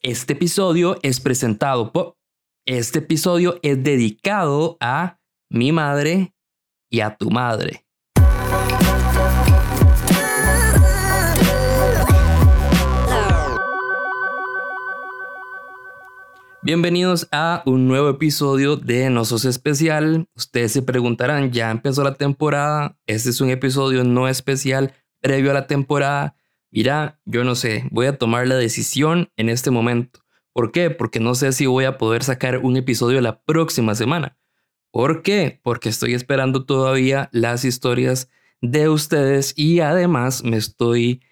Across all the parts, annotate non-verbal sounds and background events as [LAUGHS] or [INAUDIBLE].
Este episodio es presentado por... Este episodio es dedicado a mi madre y a tu madre. Bienvenidos a un nuevo episodio de No Sos Especial. Ustedes se preguntarán, ya empezó la temporada, este es un episodio no especial previo a la temporada. Mira, yo no sé, voy a tomar la decisión en este momento. ¿Por qué? Porque no sé si voy a poder sacar un episodio la próxima semana. ¿Por qué? Porque estoy esperando todavía las historias de ustedes y además me estoy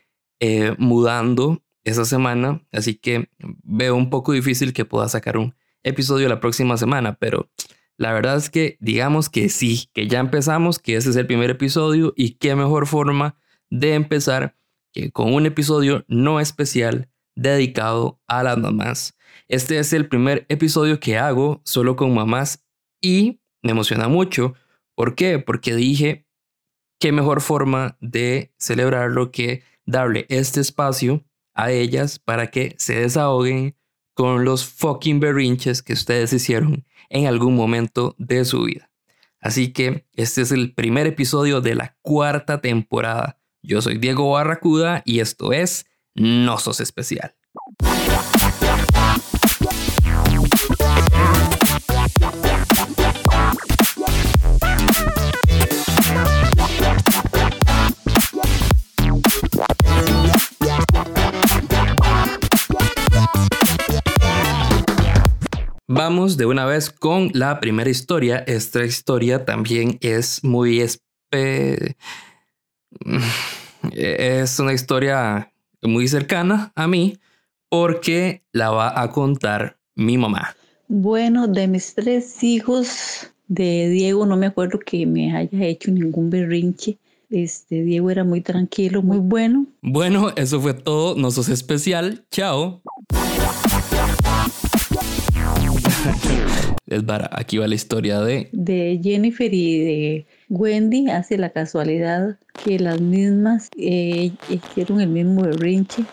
eh, mudando esa semana, así que veo un poco difícil que pueda sacar un episodio la próxima semana, pero la verdad es que digamos que sí, que ya empezamos, que ese es el primer episodio y qué mejor forma de empezar que con un episodio no especial dedicado a las mamás. Este es el primer episodio que hago solo con mamás y me emociona mucho. ¿Por qué? Porque dije qué mejor forma de celebrarlo que darle este espacio a ellas para que se desahoguen con los fucking berrinches que ustedes hicieron en algún momento de su vida. Así que este es el primer episodio de la cuarta temporada. Yo soy Diego Barracuda y esto es No Sos Especial. Vamos de una vez con la primera historia. Esta historia también es muy... [LAUGHS] Es una historia muy cercana a mí porque la va a contar mi mamá. Bueno, de mis tres hijos, de Diego no me acuerdo que me haya hecho ningún berrinche. Este Diego era muy tranquilo, muy bueno. Bueno, eso fue todo. No sos especial. Chao. [LAUGHS] es para, aquí va la historia de... De Jennifer y de Wendy hace la casualidad que las mismas eh, hicieron el mismo berrinche.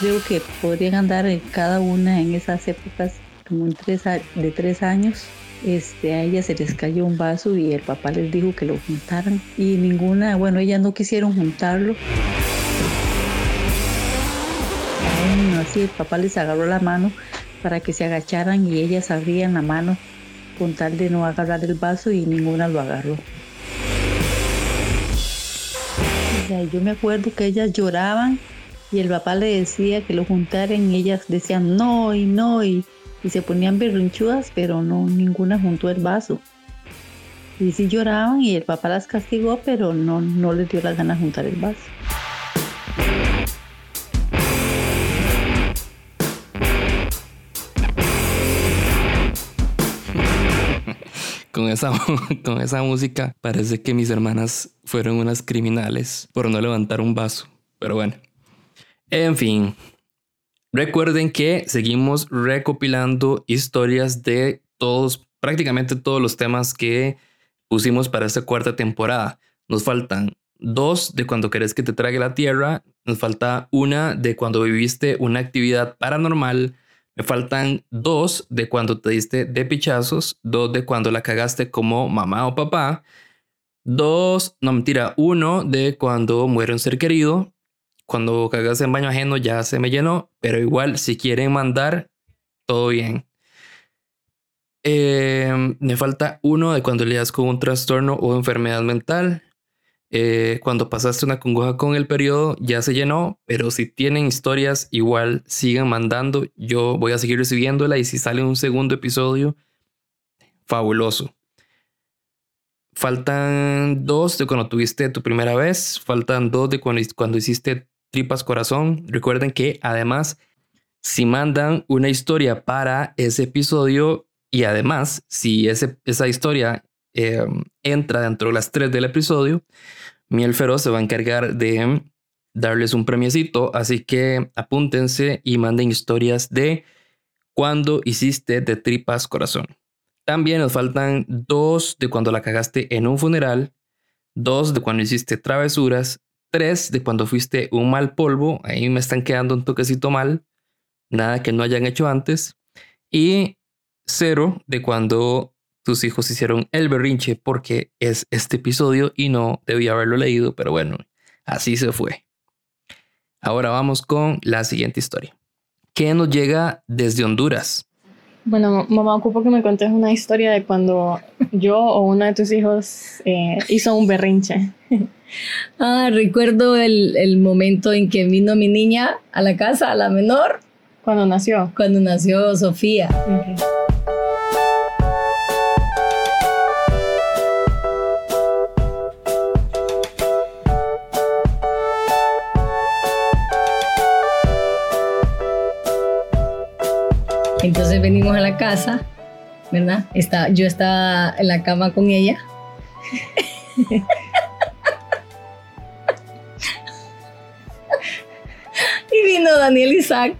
Creo que podrían andar cada una en esas épocas como en tres, de tres años este, a ella se les cayó un vaso y el papá les dijo que lo juntaran y ninguna, bueno, ellas no quisieron juntarlo. así el papá les agarró la mano para que se agacharan y ellas abrían la mano con tal de no agarrar el vaso y ninguna lo agarró. yo me acuerdo que ellas lloraban y el papá le decía que lo juntaran y ellas decían no y no y y se ponían berrinchudas, pero no ninguna juntó el vaso. Y sí lloraban y el papá las castigó, pero no, no les dio las ganas de juntar el vaso. [LAUGHS] Con esa, con esa música parece que mis hermanas fueron unas criminales por no levantar un vaso. Pero bueno. En fin, Recuerden que seguimos recopilando historias de todos, prácticamente todos los temas que pusimos para esta cuarta temporada. Nos faltan dos de cuando querés que te trague la tierra, nos falta una de cuando viviste una actividad paranormal, me faltan dos de cuando te diste de pichazos, dos de cuando la cagaste como mamá o papá, dos, no mentira, uno de cuando muere un ser querido cuando cagas en baño ajeno ya se me llenó, pero igual si quieren mandar, todo bien. Em, me falta uno de cuando lidias con un trastorno o enfermedad mental. Eh, cuando pasaste una congoja con el periodo ya se llenó, pero si tienen historias igual sigan mandando. Yo voy a seguir recibiéndola y si sale un segundo episodio, fabuloso. Faltan dos de cuando tuviste tu primera vez, faltan dos de cuando, cuando hiciste Tripas Corazón. Recuerden que además, si mandan una historia para ese episodio y además, si ese, esa historia em, entra dentro de las tres del episodio, Miel Feroz se va a encargar de darles un premiecito. Así que apúntense y manden historias de cuando hiciste de tripas corazón. También nos faltan dos de cuando la cagaste en un funeral, dos de cuando hiciste travesuras, tres de cuando fuiste un mal polvo, ahí me están quedando un toquecito mal, nada que no hayan hecho antes, y cero de cuando tus hijos hicieron el berrinche porque es este episodio y no debía haberlo leído, pero bueno, así se fue. Ahora vamos con la siguiente historia, que nos llega desde Honduras. Bueno, mamá, ocupo que me contes una historia de cuando yo o uno de tus hijos eh, hizo un berrinche. [LAUGHS] ah, recuerdo el, el, momento en que vino mi niña a la casa, a la menor. Cuando nació. Cuando nació Sofía. Venimos a la casa, ¿verdad? Está, yo estaba en la cama con ella. y vino Daniel Isaac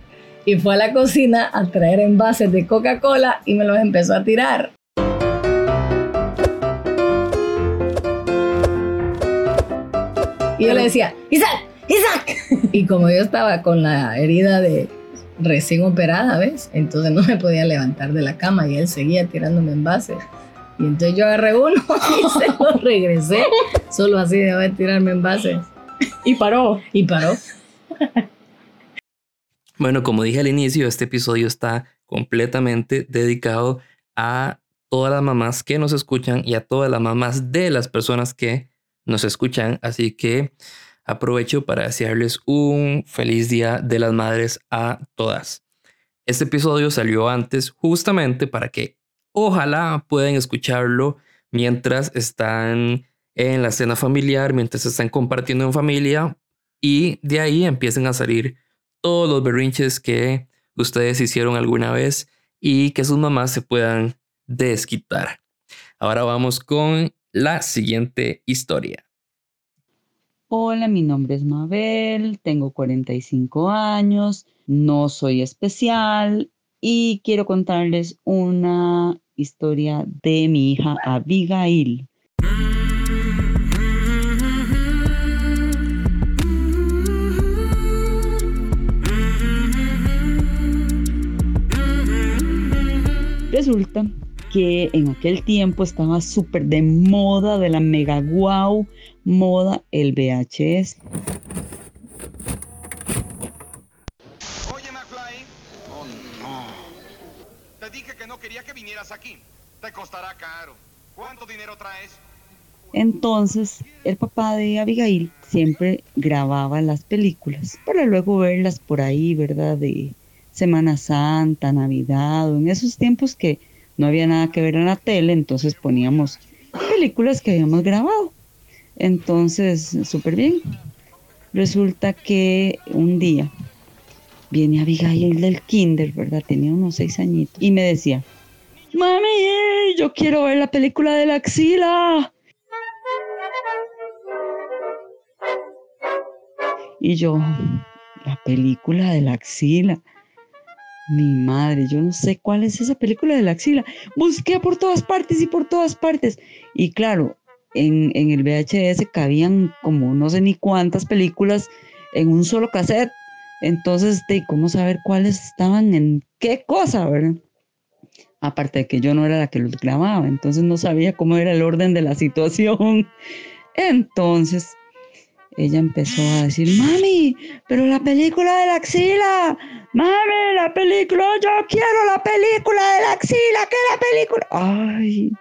y fue a la cocina a traer envases de Coca-Cola y me los empezó a tirar. Y yo le decía, Isaac, Isaac. [LAUGHS] Y como yo estaba con la herida de, recién operada, ¿ves? Entonces no me podía levantar de la cama y él seguía tirándome envases. Y entonces yo agarré uno [LAUGHS] y se lo regresé, solo así de tirarme envases. Y paró. Y paró. Bueno, como dije al inicio, este episodio está completamente dedicado a todas las mamás que nos escuchan y a todas las mamás de las personas que nos escuchan. Así que aprovecho para desearles un feliz día de las madres a todas. Este episodio salió antes justamente para que ojalá puedan escucharlo mientras están en la cena familiar, mientras están compartiendo en familia y de ahí empiecen a salir todos los berrinches que ustedes hicieron alguna vez y que sus mamás se puedan desquitar. Ahora vamos con la siguiente historia. Hola, mi nombre es Mabel, tengo 45 años, no soy especial y quiero contarles una historia de mi hija Abigail. Resulta que en aquel tiempo estaba súper de moda, de la mega wow moda, el VHS. Oye, McFly. Oh, no. Te dije que no quería que vinieras aquí. Te costará caro. ¿Cuánto dinero traes? Entonces, el papá de Abigail siempre grababa las películas para luego verlas por ahí, ¿verdad? De Semana Santa, Navidad, en esos tiempos que no había nada que ver en la tele, entonces poníamos películas que habíamos grabado. Entonces, súper bien. Resulta que un día viene Abigail del kinder, ¿verdad? Tenía unos seis añitos. Y me decía, mami, yo quiero ver la película de la axila. Y yo, la película de la axila. Mi madre, yo no sé cuál es esa película de la axila. Busqué por todas partes y por todas partes. Y claro, en, el VHS cabían como no sé ni cuántas películas en un solo cassette. Entonces, de cómo saber cuáles estaban en qué cosa, ¿verdad? Aparte de que yo no era la que los grababa, entonces no sabía cómo era el orden de la situación. [LAUGHS] Entonces, ella empezó a decir, mami, pero la película de la axila, mami, la película, yo quiero la película de la axila, que la película. Ay,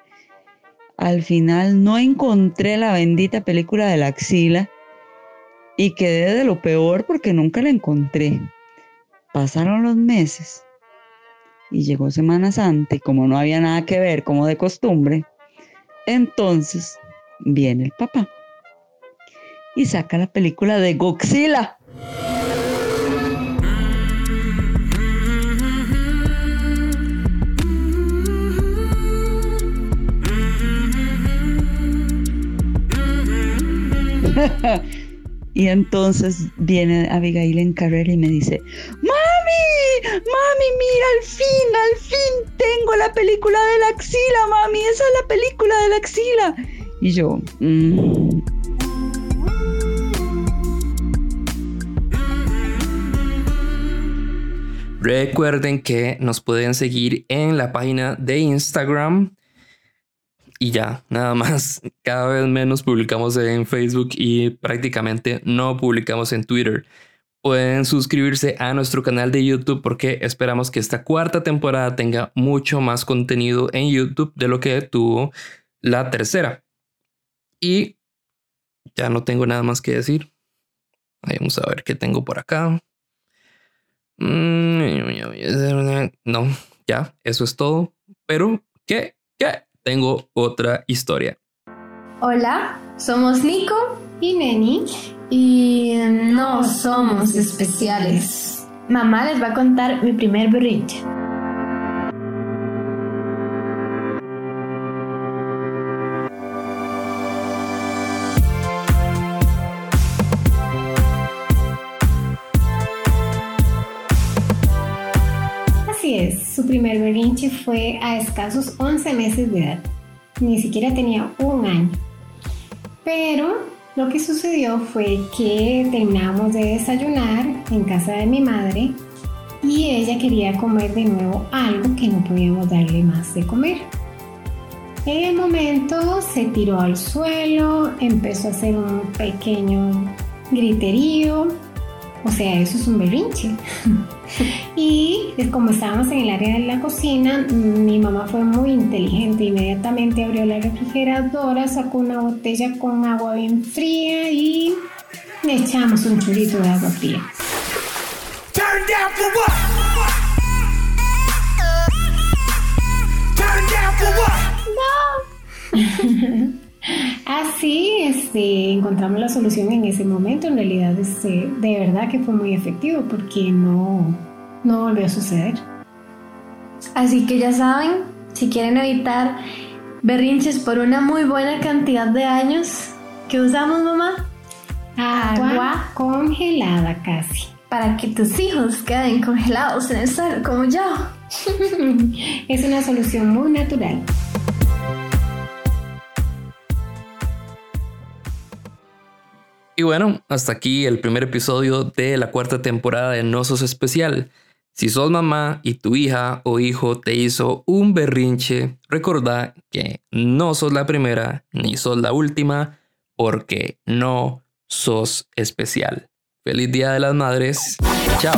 al final no encontré la bendita película de la axila y quedé de lo peor porque nunca la encontré. Pasaron los meses y llegó Semana Santa y como no había nada que ver como de costumbre, entonces viene el papá y saca la película de Godzilla. [LAUGHS] y entonces viene Abigail en carrera y me dice, mami, mami, mira, al fin, al fin tengo la película de la axila, mami, esa es la película de la axila. Y yo, mm. Recuerden que nos pueden seguir en la página de Instagram. Y ya, nada más. Cada vez menos publicamos en Facebook y prácticamente no publicamos en Twitter. Pueden suscribirse a nuestro canal de YouTube porque esperamos que esta cuarta temporada tenga mucho más contenido en YouTube de lo que tuvo la tercera. Y ya no tengo nada más que decir. Vamos a ver qué tengo por acá. Mm, no, ya, eso es todo. Pero, ¿qué? ¿Qué? Tengo otra historia. Hola, somos Nico y Neni y no somos especiales. Mamá les va a contar mi primer berrinche. Así es, su primer berrinche fue a escasos 11 meses de edad. Ni siquiera tenía un año. Pero lo que sucedió fue que terminamos de desayunar en casa de mi madre y ella quería comer de nuevo algo que no podíamos darle más de comer. En el momento se tiró al suelo, empezó a hacer un pequeño griterío, o sea, eso es un berrinche. [LAUGHS] y como estábamos en el área de la cocina, mi mamá fue muy inteligente. Inmediatamente abrió la refrigeradora, sacó una botella con agua bien fría y le echamos un chorrito de agua fría. Turn [LAUGHS] Así este, encontramos la solución en ese momento. En realidad, este, de verdad que fue muy efectivo porque no, no volvió a suceder. Así que ya saben, si quieren evitar berrinches por una muy buena cantidad de años, ¿qué usamos, mamá? Agua, Agua. congelada casi. Para que tus hijos queden congelados en el suelo como yo. [LAUGHS] es una solución muy natural. Y bueno, hasta aquí el primer episodio de la cuarta temporada de No Sos Especial. Si sos mamá y tu hija o hijo te hizo un berrinche, recordá que no sos la primera ni sos la última porque no sos especial. Feliz Día de las Madres. Chao.